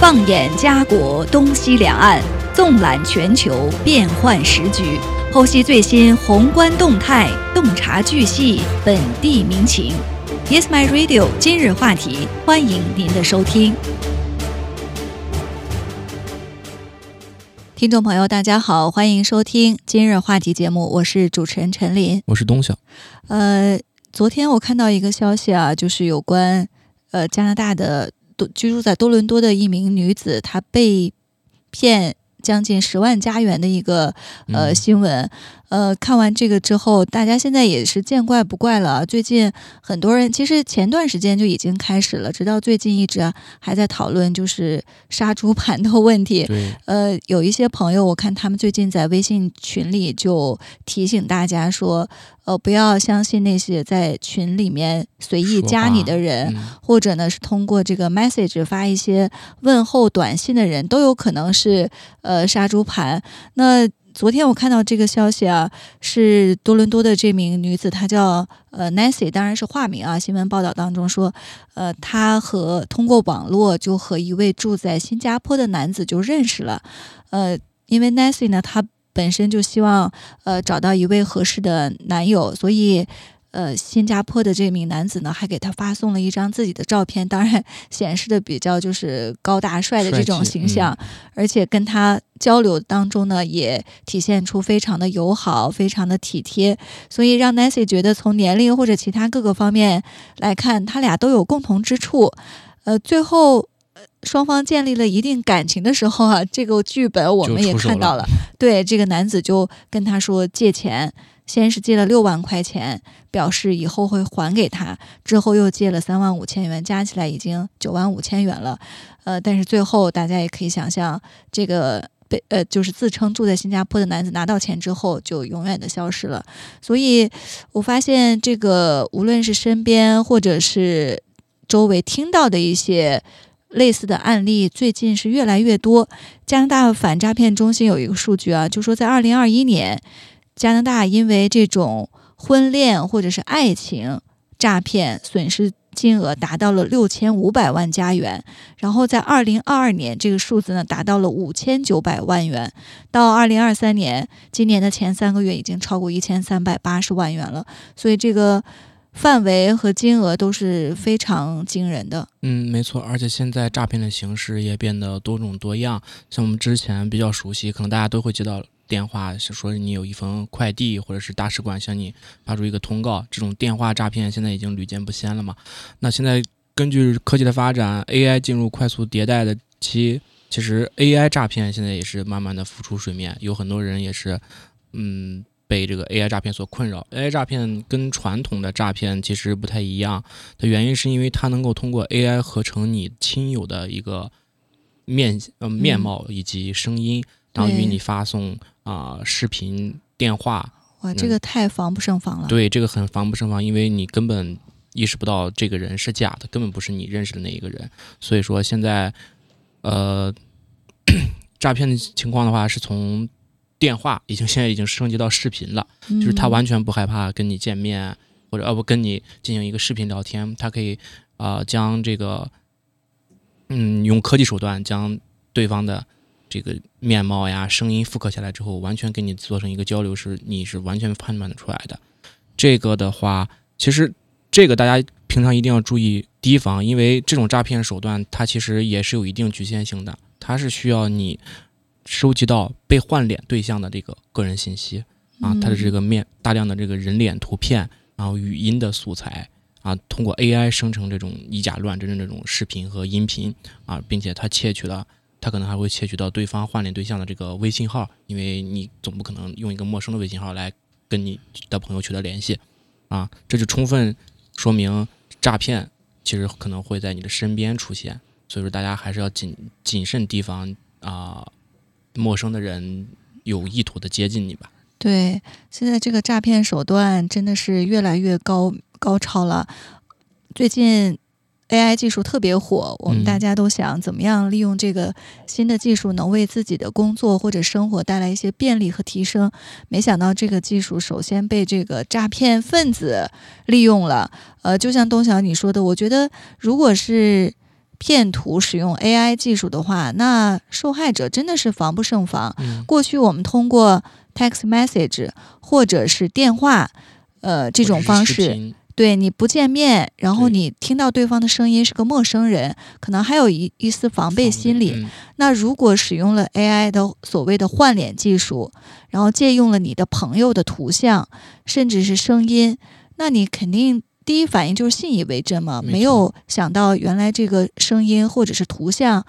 放眼家国东西两岸，纵览全球变幻时局，剖析最新宏观动态，洞察巨细本地民情。Yes, my radio。今日话题，欢迎您的收听。听众朋友，大家好，欢迎收听今日话题节目，我是主持人陈琳，我是东晓。呃，昨天我看到一个消息啊，就是有关呃加拿大的。居住在多伦多的一名女子，她被骗将近十万加元的一个呃新闻。呃，看完这个之后，大家现在也是见怪不怪了。最近很多人其实前段时间就已经开始了，直到最近一直还在讨论就是杀猪盘的问题。呃，有一些朋友，我看他们最近在微信群里就提醒大家说，呃，不要相信那些在群里面随意加你的人，或者呢是通过这个 message 发一些问候短信的人，都有可能是呃杀猪盘。那昨天我看到这个消息啊，是多伦多的这名女子，她叫呃 Nancy，当然是化名啊。新闻报道当中说，呃，她和通过网络就和一位住在新加坡的男子就认识了。呃，因为 Nancy 呢，她本身就希望呃找到一位合适的男友，所以。呃，新加坡的这名男子呢，还给他发送了一张自己的照片，当然显示的比较就是高大帅的这种形象，而且跟他交流当中呢，也体现出非常的友好，非常的体贴，所以让 Nancy 觉得从年龄或者其他各个方面来看，他俩都有共同之处。呃，最后双方建立了一定感情的时候啊，这个剧本我们也看到了，对这个男子就跟他说借钱。先是借了六万块钱，表示以后会还给他，之后又借了三万五千元，加起来已经九万五千元了。呃，但是最后大家也可以想象，这个被呃就是自称住在新加坡的男子拿到钱之后就永远的消失了。所以我发现这个无论是身边或者是周围听到的一些类似的案例，最近是越来越多。加拿大反诈骗中心有一个数据啊，就说在二零二一年。加拿大因为这种婚恋或者是爱情诈骗损失金额达到了六千五百万加元，然后在二零二二年这个数字呢达到了五千九百万元，到二零二三年今年的前三个月已经超过一千三百八十万元了，所以这个范围和金额都是非常惊人的。嗯，没错，而且现在诈骗的形式也变得多种多样，像我们之前比较熟悉，可能大家都会接到。电话是说你有一封快递，或者是大使馆向你发出一个通告，这种电话诈骗现在已经屡见不鲜了嘛？那现在根据科技的发展，AI 进入快速迭代的期，其实 AI 诈骗现在也是慢慢的浮出水面，有很多人也是嗯被这个 AI 诈骗所困扰。AI 诈骗跟传统的诈骗其实不太一样的原因，是因为它能够通过 AI 合成你亲友的一个面呃面貌以及声音。然后与你发送啊视频电话，哇，这个太防不胜防了。对，这个很防不胜防，因为你根本意识不到这个人是假的，根本不是你认识的那一个人。所以说现在，呃，诈骗的情况的话，是从电话已经现在已经升级到视频了，就是他完全不害怕跟你见面，或者呃不跟你进行一个视频聊天，他可以啊将这个嗯用科技手段将对方的。这个面貌呀、声音复刻下来之后，完全给你做成一个交流，是你是完全判断的出来的。这个的话，其实这个大家平常一定要注意提防，因为这种诈骗手段它其实也是有一定局限性的，它是需要你收集到被换脸对象的这个个人信息啊，它的这个面大量的这个人脸图片，然后语音的素材啊，通过 AI 生成这种以假乱真的这种视频和音频啊，并且它窃取了。他可能还会窃取到对方换脸对象的这个微信号，因为你总不可能用一个陌生的微信号来跟你的朋友取得联系，啊，这就充分说明诈骗其实可能会在你的身边出现，所以说大家还是要谨谨慎提防啊，陌生的人有意图的接近你吧。对，现在这个诈骗手段真的是越来越高高超了，最近。AI 技术特别火，我们大家都想怎么样利用这个新的技术，能为自己的工作或者生活带来一些便利和提升。没想到这个技术首先被这个诈骗分子利用了。呃，就像东晓你说的，我觉得如果是骗徒使用 AI 技术的话，那受害者真的是防不胜防。嗯，过去我们通过 text message 或者是电话，呃，这种方式，对你不见面，然后你听到对方的声音是个陌生人，可能还有一一丝防备心理。嗯那如果使用了 AI 的所谓的换脸技术，然后借用了你的朋友的图像，甚至是声音，那你肯定第一反应就是信以为真嘛，没没有想到原来这个声音或者是图像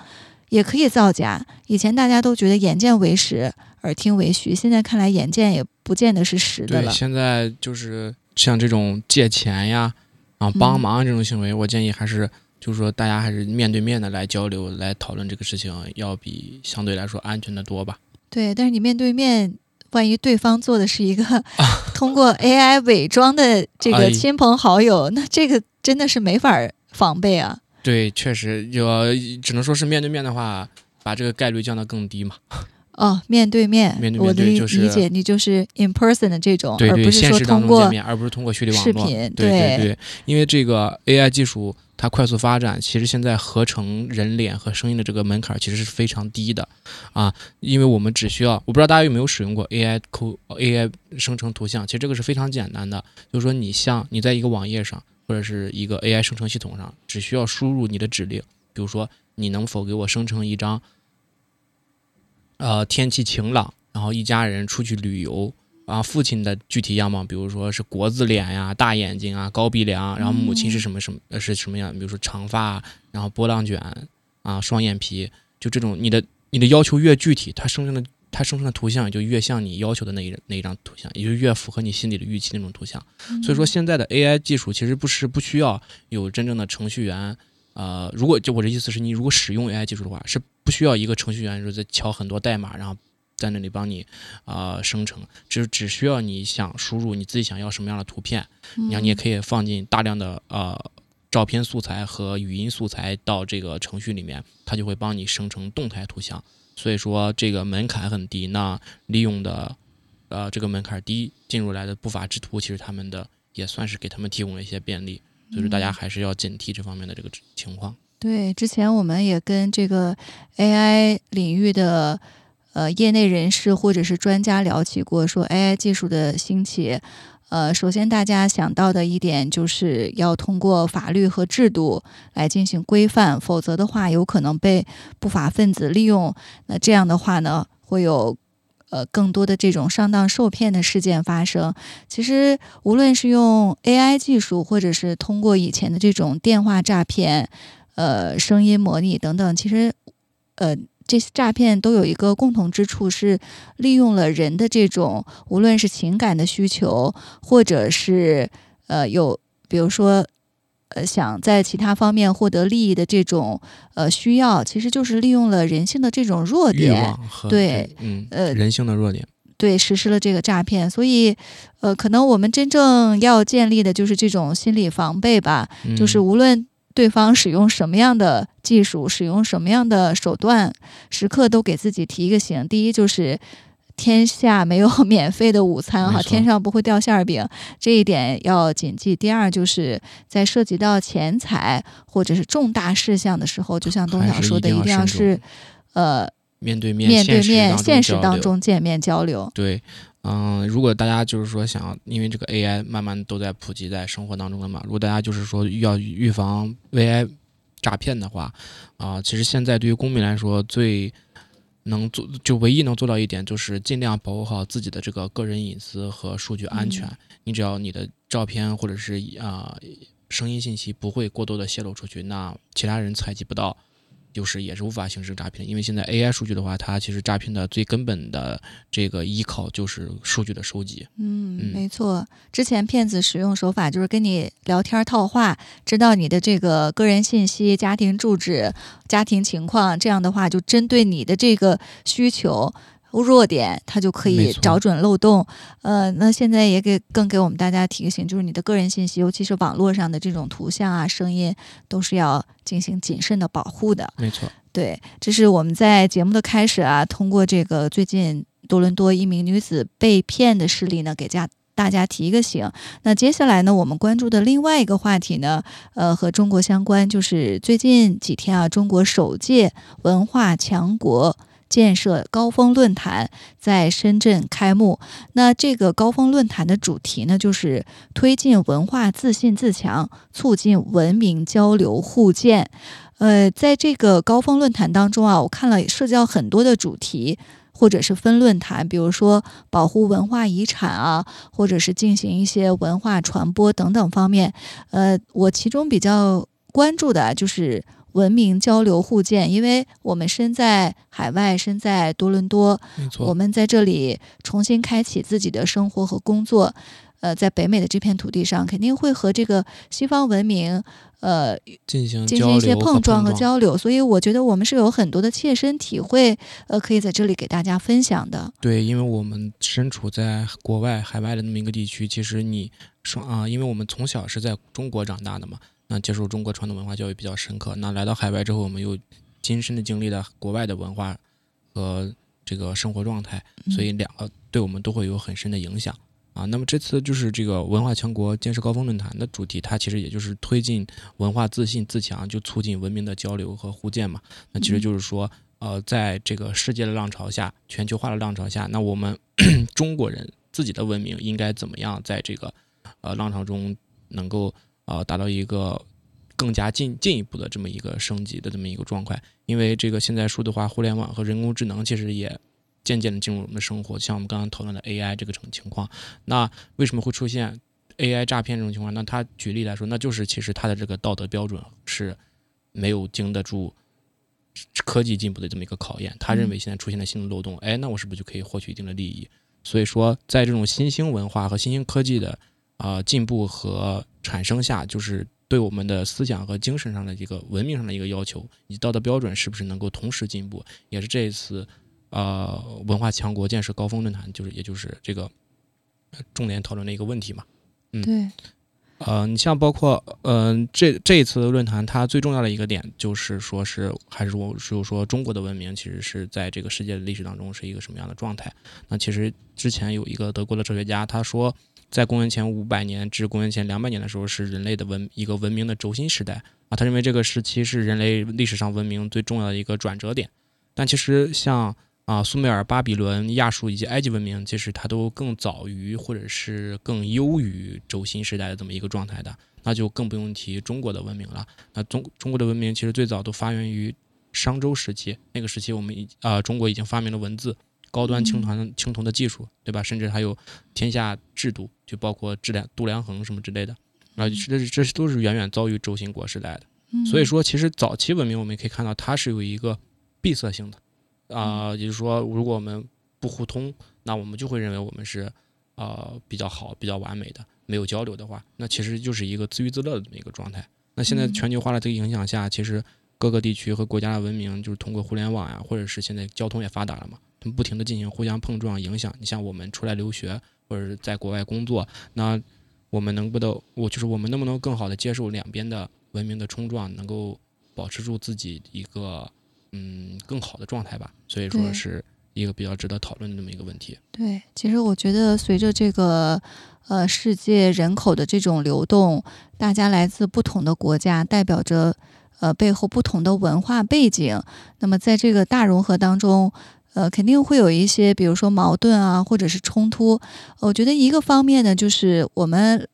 也可以造假。以前大家都觉得眼见为实，耳听为虚，现在看来眼见也不见得是实的对，了。现在就是像这种借钱呀，啊帮忙这种行为，我建议还是就是说大家还是面对面的来交流、来讨论这个事情，要比相对来说安全的多吧。对，但是你面对面，万一对方做的是一个通过 AI 伪装的这哎个亲朋好友，那这个真的是没法防备啊。对，确实就只能说是面对面的话，把这个概率降到更低嘛。哦，面对面，面对面我的理对就是理解你就是 in person 的这种，对对，而不是现实当说通过中见面，而不是通过虚拟网络。视频。对对对，因为这个 AI 技术它快速发展，其实现在合成人脸和声音的这个门槛其实是非常低的啊，因为我们只需要，我不知道大家有没有使用过 AI 抠 AI 生成图像，其实这个是非常简单的，就是说你像你在一个网页上或者是一个 AI 生成系统上，只需要输入你的指令，比如说你能否给我生成一张，呃天气晴朗，然后一家人出去旅游。啊，父亲的具体样貌，比如说是国字脸呀、大眼睛啊、高鼻梁，然后母亲是什么什么呃是什么样？比如说长发，然后波浪卷啊、双眼皮，就这种你的你的要求越具体，它生成的它生成的图像也就越像你要求的那一那一张图像，也就越符合你心里的预期那种图像。所以说，现在的 AI 技术其实不是不需要有真正的程序员。呃，如果就我的意思是你如果使用 AI 技术的话，是不需要一个程序员说在敲很多代码，然后在那里帮你啊、呃生成，只只需要你想输入你自己想要什么样的图片，然后你也可以放进大量的呃照片素材和语音素材到这个程序里面，它就会帮你生成动态图像。所以说这个门槛很低，那利用的呃这个门槛低进入来的不法之徒，其实他们的也算是给他们提供了一些便利。所以说大家还是要警惕这方面的这个情况。对，之前我们也跟这个 AI 领域的呃业内人士或者是专家聊起过，说 AI 技术的兴起，呃，首先大家想到的一点就是要通过法律和制度来进行规范，否则的话有可能被不法分子利用。那这样的话呢，会有。呃，更多的这种上当受骗的事件发生，其实无论是用 AI 技术，或者是通过以前的这种电话诈骗，呃，声音模拟等等，其实，呃，这些诈骗都有一个共同之处，是利用了人的这种无论是情感的需求，或者是呃有，比如说。呃，想在其他方面获得利益的这种呃需要，其实就是利用了人性的这种弱点，对嗯呃人性的弱点，对，实施了这个诈骗。所以，呃，可能我们真正要建立的就是这种心理防备吧，就是嗯无论对方使用什么样的技术，使用什么样的手段，时刻都给自己提一个醒。第一就是。天下没有 免费的午餐哈，天上不会掉馅儿饼，这一点要谨记。第二，就是在涉及到钱财或者是重大事项的时候，就像东晓说的，一定要是，呃，面对面面对面、现实当中见面交流。对，嗯，如果大家就是说想要，因为这个 AI 慢慢都在普及在生活当中了嘛，如果大家就是说要预防 AI 诈骗的话，啊、其实现在对于公民来说最能做就唯一能做到一点，就是尽量保护好自己的这个个人隐私和数据安全。嗯你只要你的照片或者是啊、声音信息不会过多的泄露出去，那其他人采集不到。就是也是无法形成诈骗，因为现在 AI 数据的话，它其实诈骗的最根本的这个依靠就是数据的收集。嗯，嗯没错。之前骗子使用手法就是跟你聊天套话，知道你的这个个人信息、家庭住址、家庭情况，这样的话就针对你的这个需求。弱点，它就可以找准漏洞。呃，那现在也给更给我们大家提醒，就是你的个人信息，尤其是网络上的这种图像啊、声音，都是要进行谨慎的保护的。没错，对，这是我们在节目的开始啊，通过这个最近多伦多一名女子被骗的事例呢，给家大大家提一个醒。那接下来呢，我们关注的另外一个话题呢，呃，和中国相关，就是最近几天啊，中国首届文化强国。建设高峰论坛在深圳开幕。那这个高峰论坛的主题呢，就是推进文化自信自强，促进文明交流互鉴。呃，在这个高峰论坛当中啊，我看了涉及到很多的主题，或者是分论坛，比如说保护文化遗产啊，或者是进行一些文化传播等等方面。呃，我其中比较关注的就是。文明交流互鉴，因为我们身在海外，身在多伦多，我们在这里重新开启自己的生活和工作，呃，在北美的这片土地上，肯定会和这个西方文明，呃，进行进行一些碰撞和交流。所以，我觉得我们是有很多的切身体会，呃，可以在这里给大家分享的。对，因为我们身处在国外、海外的那么一个地区，其实你说啊，因为我们从小是在中国长大的嘛。那接受中国传统文化教育比较深刻。那来到海外之后，我们又亲身的经历了国外的文化和这个生活状态，所以两个对我们都会有很深的影响啊。那么这次就是这个文化强国建设高峰论坛的主题，它其实也就是推进文化自信自强，就促进文明的交流和互鉴嘛。那其实就是说，呃，在这个世界的浪潮下，全球化的浪潮下，那我们 中国人自己的文明应该怎么样在这个呃浪潮中能够。呃，达到一个更加进进一步的这么一个升级的这么一个状态，因为这个现在数字化、互联网和人工智能其实也渐渐的进入我们的生活，像我们刚刚讨论的 AI 这个种情况，那为什么会出现 AI 诈骗这种情况？那他举例来说，那就是其实他的这个道德标准是没有经得住科技进步的这么一个考验，他认为现在出现了新的漏洞，哎，那我是不是就可以获取一定的利益？所以说，在这种新兴文化和新兴科技的啊进步和产生下，就是对我们的思想和精神上的一个文明上的一个要求，以及道德标准是不是能够同时进步，也是这一次呃文化强国建设高峰论坛，就是也就是这个重点讨论的一个问题嘛。嗯，对。呃，你像包括嗯这这一次论坛，它最重要的一个点就是说是还是我是说中国的文明其实是在这个世界的历史当中是一个什么样的状态？那其实之前有一个德国的哲学家他说。在公元前五百年至公元前两百年的时候，是人类的文一个文明的轴心时代啊。他认为这个时期是人类历史上文明最重要的一个转折点。但其实像啊苏美尔、巴比伦、亚述以及埃及文明，其实它都更早于或者是更优于轴心时代的这么一个状态的。那就更不用提中国的文明了。那中中国的文明其实最早都发源于商周时期，那个时期我们已啊中国已经发明了文字。高端青铜青铜的技术，对吧？甚至还有天下制度，就包括质量度量衡什么之类的，啊，这这都是远远早于周兴国时代的。所以说，其实早期文明我们可以看到，它是有一个闭塞性的，啊，也就是说，如果我们不互通，那我们就会认为我们是呃比较好、比较完美的。没有交流的话，那其实就是一个自娱自乐的这么一个状态。那现在全球化的这个影响下，其实各个地区和国家的文明就是通过互联网呀，或者是现在交通也发达了嘛。他们不停的进行互相碰撞影响。你像我们出来留学或者是在国外工作，那我们能不能我就是我们能不能更好的接受两边的文明的冲撞，能够保持住自己一个嗯更好的状态吧？所以说是一个比较值得讨论的这么一个问题。对，其实我觉得随着这个呃世界人口的这种流动，大家来自不同的国家，代表着呃背后不同的文化背景。那么在这个大融合当中。呃，肯定会有一些，比如说矛盾啊，或者是冲突。我觉得一个方面呢，就是我们，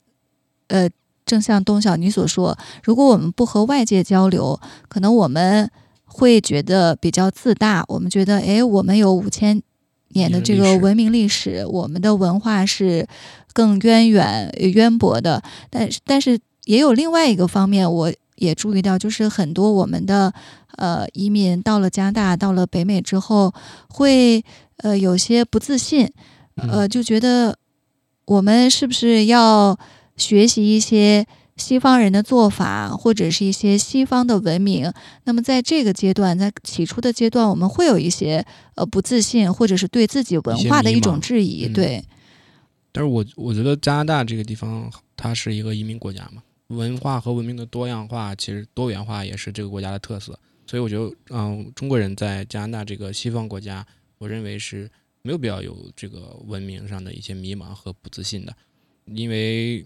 呃，正像东晓你所说，如果我们不和外界交流，可能我们会觉得比较自大。我们觉得，哎，我们有五千年的这个文明历史，我们的文化是更渊远、渊博的。但是，但是也有另外一个方面，我也注意到，就是很多我们的。呃，移民到了加拿大，到了北美之后，会呃有些不自信，呃，就觉得我们是不是要学习一些西方人的做法，或者是一些西方的文明？那么在这个阶段，在起初的阶段，我们会有一些呃不自信，或者是对自己文化的一种质疑。对。但是我我觉得加拿大这个地方，它是一个移民国家嘛，文化和文明的多样化，其实多元化也是这个国家的特色。所以我觉得，嗯，中国人在加拿大这个西方国家，我认为是没有必要有这个文明上的一些迷茫和不自信的。因为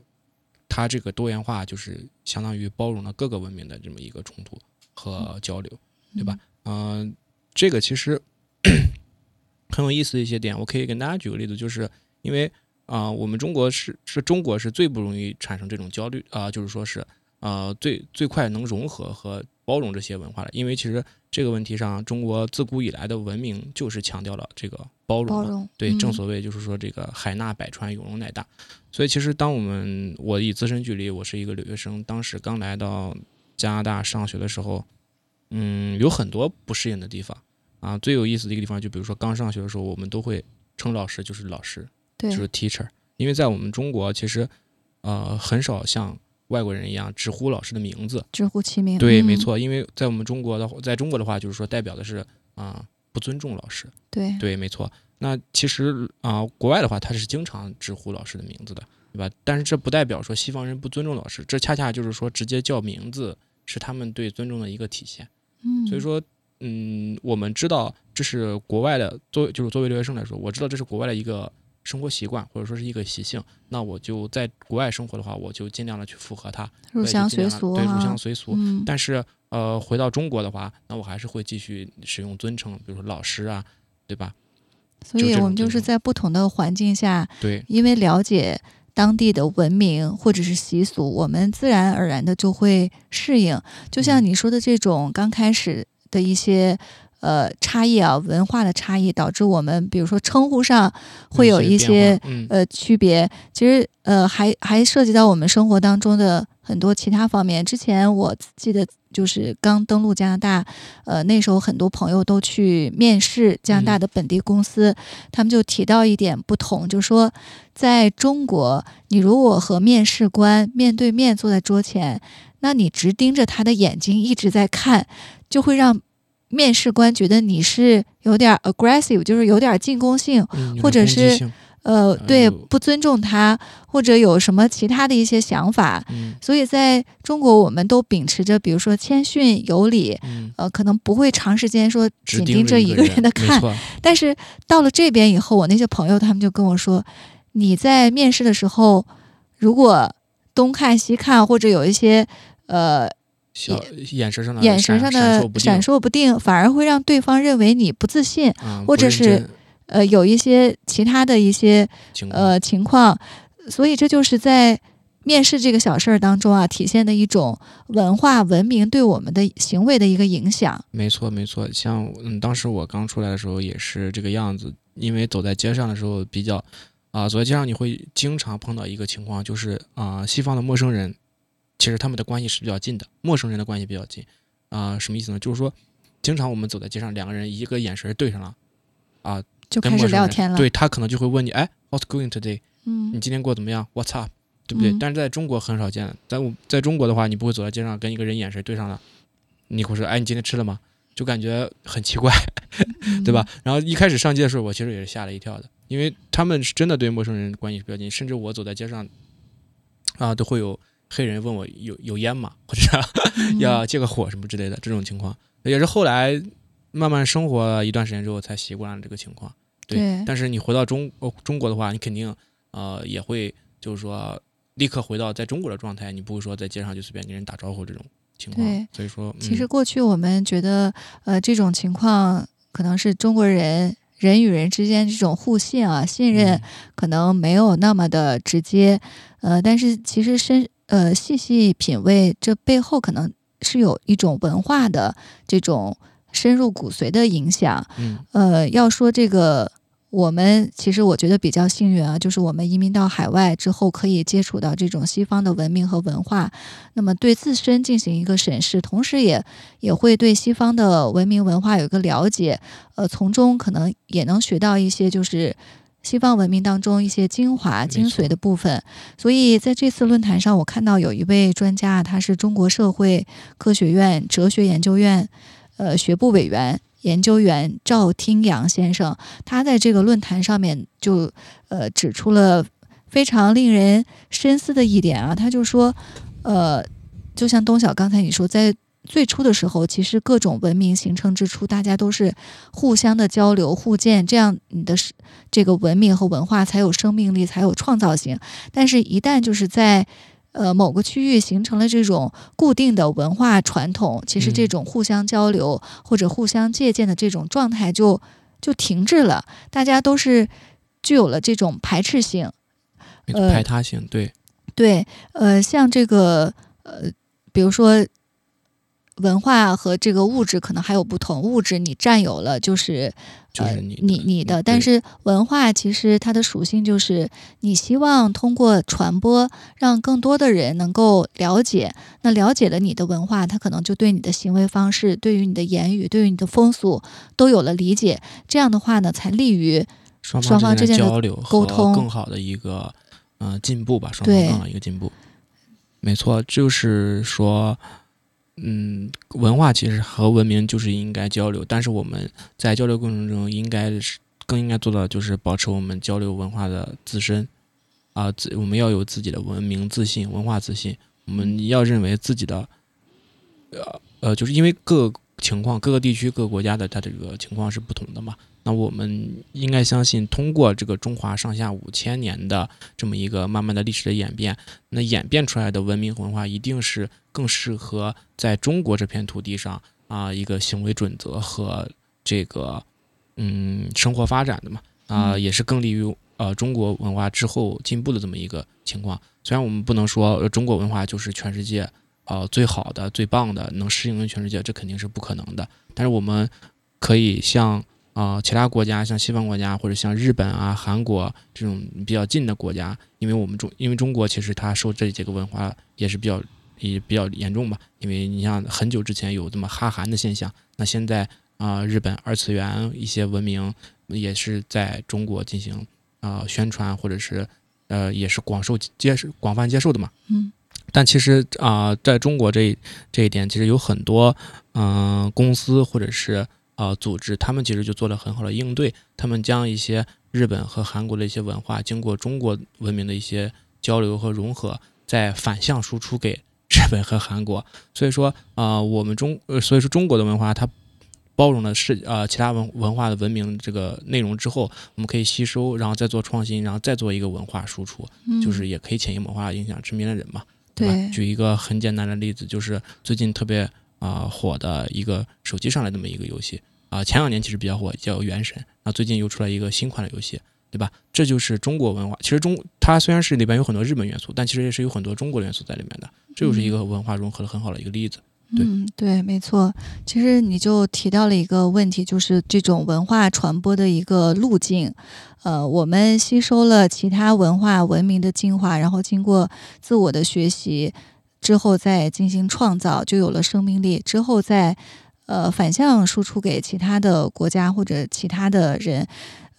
它这个多元化就是相当于包容了各个文明的这么一个冲突和交流，对吧？嗯、这个其实 很有意思的一些点，我可以跟大家举个例子，就是因为啊、我们中国是是中国是最不容易产生这种焦虑啊、就是说是呃最最快能融合和包容这些文化的，因为其实这个问题上，中国自古以来的文明就是强调了这个包容，包容，对，嗯正所谓就是说这个海纳百川，有容乃大。所以其实当我们我以自身距离，我是一个留学生，当时刚来到加拿大上学的时候，嗯，有很多不适应的地方啊。最有意思的一个地方，就比如说刚上学的时候，我们都会称老师就是老师，对就是 teacher，因为在我们中国其实呃很少像外国人一样直呼老师的名字。直呼其名，对，嗯没，错，因为在我们中国的话，在中国的话，就是说代表的是啊、不尊重老师。对对，没错。那其实啊、国外的话，他是经常直呼老师的名字的，对吧？但是这不代表说西方人不尊重老师，这恰恰就是说直接叫名字是他们对尊重的一个体现。嗯，所以说，嗯，我们知道这是国外的，作为就是作为留学生来说，我知道这是国外的一个生活习惯或者说是一个习性。那我就在国外生活的话，我就尽量的去符合它，入乡随俗对，入乡随俗。嗯，但是呃，回到中国的话，那我还是会继续使用尊称，比如说老师啊，对吧？所以我们就是在不同的环境下，对，因为了解当地的文明或者是习俗，我们自然而然的就会适应。就像嗯你说的这种刚开始的一些呃差异啊，文化的差异，导致我们比如说称呼上会有一变些嗯呃区别。其实呃还还涉及到我们生活当中的很多其他方面。之前我记得就是刚登陆加拿大，呃那时候很多朋友都去面试加拿大嗯的本地公司，他们就提到一点不同，就说在中国，你如果和面试官面对面坐在桌前，那你直盯着他的眼睛一直在看，就会让。面试官觉得你是有点 aggressive，就是有点进攻性，嗯或者是呃，呃对，不尊重他，或者有什么其他的一些想法。嗯所以在中国，我们都秉持着，比如说谦逊有礼，嗯，呃，可能不会长时间说只紧盯着一个人的看。但是到了这边以后，我那些朋友他们就跟我说，你在面试的时候，如果东看西看，或者有一些呃小眼神上的眼神上的闪烁烁不定，反而会让对方认为你不自信，嗯或者是呃，有一些其他的一些情呃情况，所以这就是在面试这个小事儿当中啊，体现的一种文化文明对我们的行为的一个影响。没错，没错。像嗯，当时我刚出来的时候也是这个样子，因为走在街上的时候比较啊、走在街上你会经常碰到一个情况，就是啊、西方的陌生人，其实他们的关系是比较近的，陌生人的关系比较近啊、什么意思呢？就是说，经常我们走在街上，两个人一个眼神对上了，啊，就开始聊天了，对他可能就会问你，哎，What's going today？嗯你今天过得怎么样？What's up？对不对？嗯但是在中国很少见，在我在中国的话，你不会走在街上跟一个人眼神对上了，你会说，哎，你今天吃了吗？就感觉很奇怪，嗯 对吧？？然后一开始上街的时候，我其实也是吓了一跳的，因为他们是真的对陌生人关系比较近，甚至我走在街上，啊，都会有黑人问我有有烟吗，或者嗯要借个火什么之类的这种情况，也是后来慢慢生活一段时间之后才习惯了这个情况。对但是你回到中哦中国的话，你肯定呃也会就是说立刻回到在中国的状态，你不会说在街上就随便跟人打招呼这种情况。对。所以说，其实嗯、过去我们觉得，呃，这种情况可能是中国人人与人之间这种互信啊、信任，嗯。可能没有那么的直接，呃，但是其实深呃细细品味，这背后可能是有一种文化的这种深入骨髓的影响。嗯呃，要说这个，我们其实我觉得比较幸运啊，就是我们移民到海外之后，可以接触到这种西方的文明和文化，那么对自身进行一个审视，同时也也会对西方的文明文化有一个了解，呃，从中可能也能学到一些就是。西方文明当中一些精华、精髓的部分，所以在这次论坛上，我看到有一位专家，他是中国社会科学院哲学研究院呃学部委员研究员赵听阳先生，他在这个论坛上面就呃指出了非常令人深思的一点啊，他就说，呃，就像东晓刚才你说，在最初的时候，其实各种文明形成之初，大家都是互相的交流、互鉴，这样你的这个文明和文化才有生命力，才有创造性。但是，一旦就是在呃某个区域形成了这种固定的文化传统，其实这种互相交流或者互相借鉴的这种状态就就停滞了，大家都是具有了这种排斥性，呃，排他性，对对，呃，像这个呃，比如说。文化和这个物质可能还有不同，物质你占有了就是就是你你你的，但是文化其实它的属性就是你希望通过传播让更多的人能够了解，那了解了你的文化，他可能就对你的行为方式、对于你的言语、对于你的风俗都有了理解，这样的话呢，才利于双方之间的交流沟通更好的一个嗯进步吧，双方更好一个进步。没错，就是说。嗯，文化其实和文明就是应该交流，但是我们在交流过程中，应该是更应该做到就是保持我们交流文化的自身啊，自我们要有自己的文明自信、文化自信。我们要认为自己的，呃呃，就是因为各情况、各个地区、各个国家的它这个情况是不同的嘛。那我们应该相信，通过这个中华上下五千年的这么一个慢慢的历史的演变，那演变出来的文明文化一定是更适合在中国这片土地上啊一个行为准则和这个嗯生活发展的嘛啊，也是更利于呃中国文化之后进步的这么一个情况。虽然我们不能说中国文化就是全世界呃最好的、最棒的，能适应全世界，这肯定是不可能的。但是我们可以像。啊，其他国家像西方国家或者像日本啊、韩国这种比较近的国家，因为我们中因为中国其实它受这几个文化也是比较也比较严重吧。因为你像很久之前有这么哈韩的现象，那现在啊，日本二次元一些文明也是在中国进行啊宣传，或者是呃也是广受接受、广泛接受的嘛。嗯。但其实啊，在中国这这一点，其实有很多嗯公司或者是。啊，组织他们其实就做了很好的应对，他们将一些日本和韩国的一些文化，经过中国文明的一些交流和融合，再反向输出给 日本和韩国。所以说，啊，我们中，呃，所以说中国的文化它包容了世呃其他文文化的文明这个内容之后，我们可以吸收，然后再做创新，然后再做一个文化输出，就是也可以潜移默化影响身边的人嘛，对吧？举一个很简单的例子，就是最近特别啊火的一个手机上来这么一个游戏。啊，前两年其实比较火，叫《原神》。那最近又出来一个新款的游戏，对吧？这就是中国文化。其实中它虽然是里边有很多日本元素，但其实也是有很多中国元素在里面的。这就是一个文化融合的很好的一个例子。嗯，嗯对，没错。其实你就提到了一个问题，就是这种文化传播的一个路径。呃，我们吸收了其他文化文明的精华，然后经过自我的学习之后再进行创造，就有了生命力。之后再。呃，反向输出给其他的国家或者其他的人，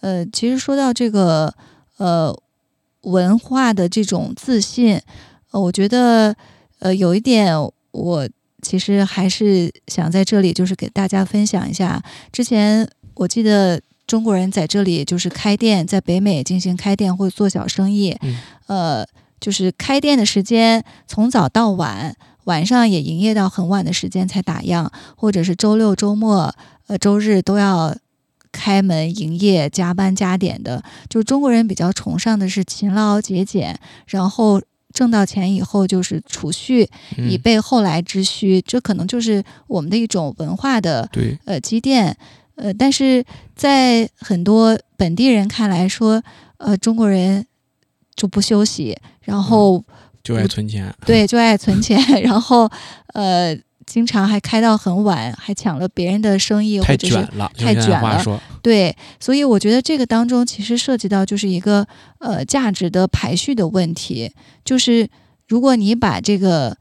呃，其实说到这个呃文化的这种自信，呃，我觉得呃有一点，我其实还是想在这里就是给大家分享一下。之前我记得中国人在这里就是开店，在北美进行开店或者做小生意，呃，就是开店的时间从早到晚。晚上也营业到很晚的时间才打烊，或者是周六周末、呃周日都要开门营业、加班加点的。就中国人比较崇尚的是勤劳节俭，然后挣到钱以后就是储蓄，以备后来之需。这可能就是我们的一种文化的呃积淀。呃，但是在很多本地人看来说，呃中国人就不休息，然后。就爱存钱，对，就爱存钱，然后，呃，经常还开到很晚，还抢了别人的生意，太卷了，太卷了。对，所以我觉得这个当中其实涉及到就是一个呃价值的排序的问题，就是如果你把这个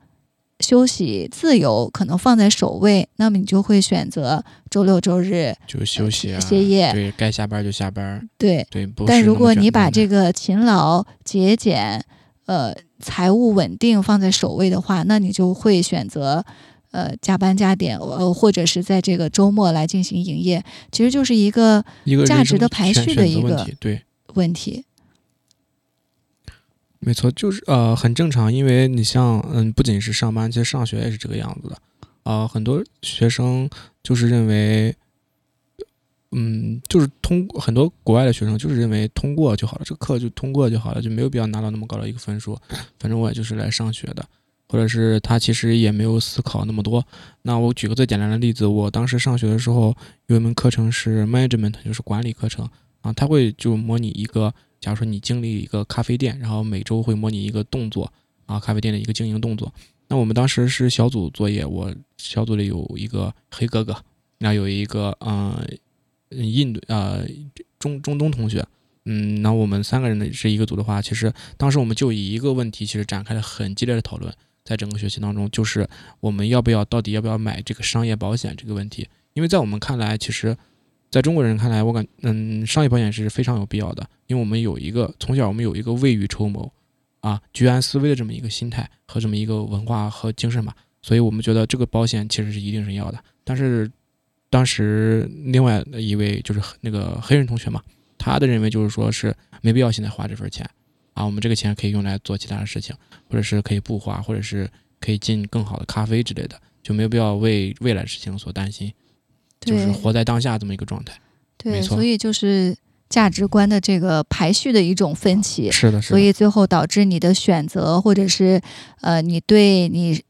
休息自由可能放在首位，那么你就会选择周六周日就休息啊，歇业，对该下班就下班，对对。但如果你把这个勤劳节俭，呃。财务稳定放在首位的话，那你就会选择，呃，加班加点，呃，或者是在这个周末来进行营业，其实就是一个价值的排序的一个对问题。没错，就是呃很正常，因为你像嗯，不仅是上班，其实上学也是这个样子的啊、很多学生就是认为，嗯，就是通很多国外的学生就是认为通过就好了，这个课就通过就好了，就没有必要拿到那么高的一个分数。反正我也就是来上学的，或者是他其实也没有思考那么多。那我举个最简单的例子，我当时上学的时候有一门课程是 management，就是管理课程啊，他会就模拟一个，假如说你经历一个咖啡店，然后每周会模拟一个动作啊，咖啡店的一个经营动作。那我们当时是小组作业，我小组里有一个黑哥哥，那有一个嗯、呃印度呃中中东同学，嗯，那我们三个人的是一个组的话，其实当时我们就以一个问题其实展开了很激烈的讨论，在整个学期当中，就是我们要不要到底要不要买这个商业保险这个问题，因为在我们看来，其实在中国人看来，我感嗯商业保险是非常有必要的，因为我们有一个从小我们有一个未雨绸缪啊居安思危的这么一个心态和这么一个文化和精神吧，所以我们觉得这个保险其实是一定是要的，但是当时另外一位就是那个黑人同学嘛，他的认为就是说是没必要现在花这份钱啊，我们这个钱可以用来做其他的事情，或者是可以不花，或者是可以进更好的咖啡之类的，就没有必要为未来的事情所担心，就是活在当下这么一个状态。对，所以就是价值观的这个排序的一种分歧。是的，是的，所以最后导致你的选择，或者是呃，你对你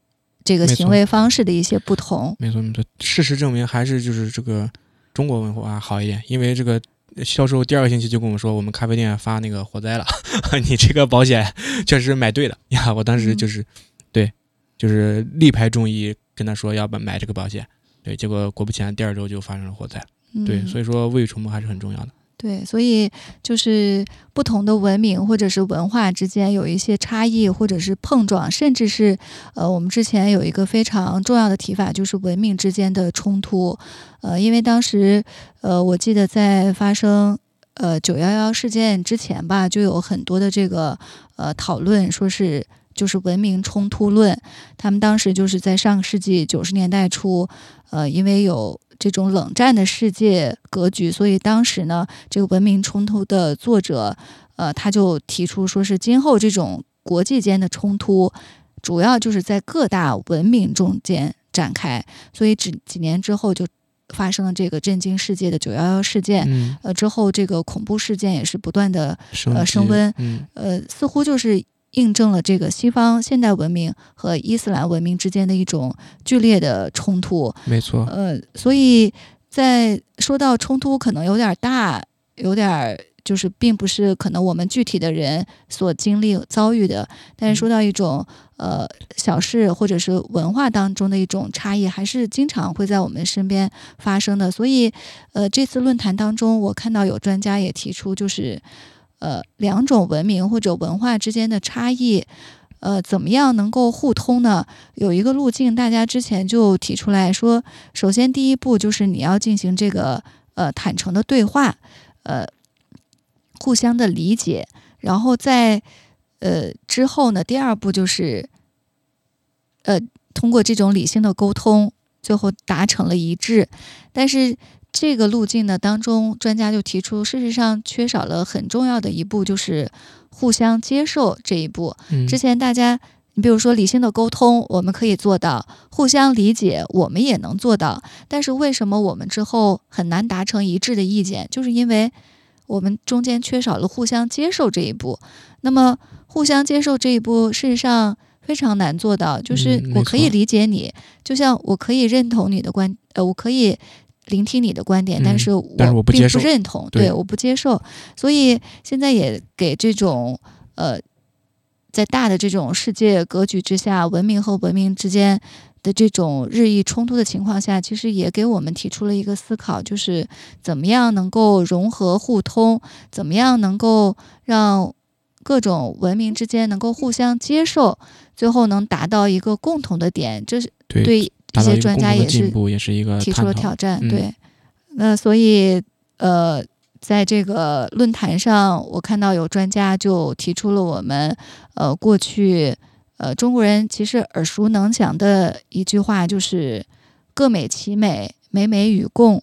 这个行为方式的一些不同。没错没错，事实证明还是就是这个中国文化好一点，因为这个销售第二个星期就跟我们说，我们咖啡店发那个火灾了，你这个保险确实买对了 呀。我当时就是、对，就是力排众议跟他说要买买这个保险，对，结果果不其然第二周就发生了火灾，嗯、对，所以说未雨绸缪还是很重要的。对，所以就是不同的文明或者是文化之间有一些差异，或者是碰撞，甚至是呃，我们之前有一个非常重要的提法，就是文明之间的冲突。呃，因为当时呃，我记得在发生呃九幺幺事件之前吧，就有很多的这个呃讨论，说是就是文明冲突论。他们当时就是在上个世纪九十年代初，呃，因为有这种冷战的世界格局，所以当时呢，这个文明冲突的作者，呃，他就提出说是今后这种国际间的冲突，主要就是在各大文明中间展开，所以几几年之后就发生了这个震惊世界的九幺幺事件。嗯，呃，之后这个恐怖事件也是不断的呃升温嗯，呃，似乎就是印证了这个西方现代文明和伊斯兰文明之间的一种剧烈的冲突。没错，呃，所以在说到冲突可能有点大，有点就是并不是可能我们具体的人所经历遭遇的，但是说到一种呃小事或者是文化当中的一种差异，还是经常会在我们身边发生的。所以呃，这次论坛当中，我看到有专家也提出，就是呃两种文明或者文化之间的差异。呃，怎么样能够互通呢？有一个路径，大家之前就提出来说，首先第一步就是你要进行这个呃坦诚的对话，呃，互相的理解，然后在呃之后呢，第二步就是呃通过这种理性的沟通，最后达成了一致。但是这个路径呢当中，专家就提出，事实上缺少了很重要的一步，就是互相接受这一步。嗯，之前大家，你比如说理性的沟通，我们可以做到；互相理解，我们也能做到。但是为什么我们之后很难达成一致的意见？就是因为我们中间缺少了互相接受这一步。那么，互相接受这一步，事实上非常难做到。就是我可以理解你，就像我可以认同你的观，呃，我可以。聆听你的观点，但嗯是我但是我并不认同，对。对，我不接受，所以现在也给这种呃在大的这种世界格局之下，文明和文明之间的这种日益冲突的情况下，其实也给我们提出了一个思考，就是怎么样能够融合互通，怎么样能够让各种文明之间能够互相接受，最后能达到一个共同的点，这是，对这些专家也是进步，也是一个提出了挑战。嗯对，那所以呃，在这个论坛上，我看到有专家就提出了我们呃过去呃中国人其实耳熟能详的一句话，就是“各美其美，美美与共”。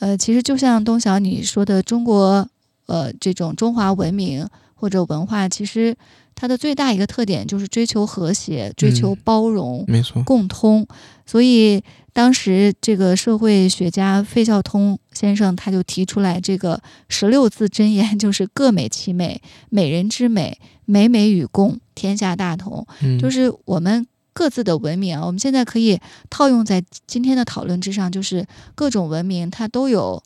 呃，其实就像东晓你说的，中国呃这种中华文明或者文化，其实它的最大一个特点就是追求和谐、追求包容、没错，共通。所以当时这个社会学家费孝通先生他就提出来这个十六字真言，就是各美其美，美人之美，美美与共，天下大同。嗯，就是我们各自的文明啊，我们现在可以套用在今天的讨论之上，就是各种文明它都有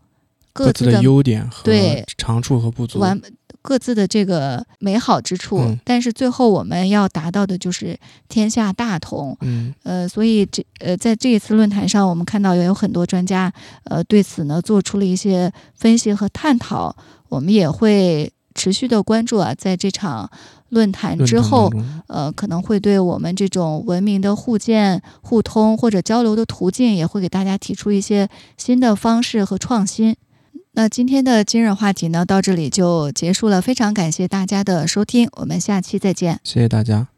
各自的优点和对长处和不足。完各自的这个美好之处，嗯但是最后我们要达到的就是天下大同。嗯呃，所以这呃，在这一次论坛上，我们看到也有很多专家呃对此呢做出了一些分析和探讨。我们也会持续的关注啊，在这场论坛之后呃，可能会对我们这种文明的互鉴、互通或者交流的途径，也会给大家提出一些新的方式和创新。那今天的今日话题呢，到这里就结束了，非常感谢大家的收听，我们下期再见。谢谢大家。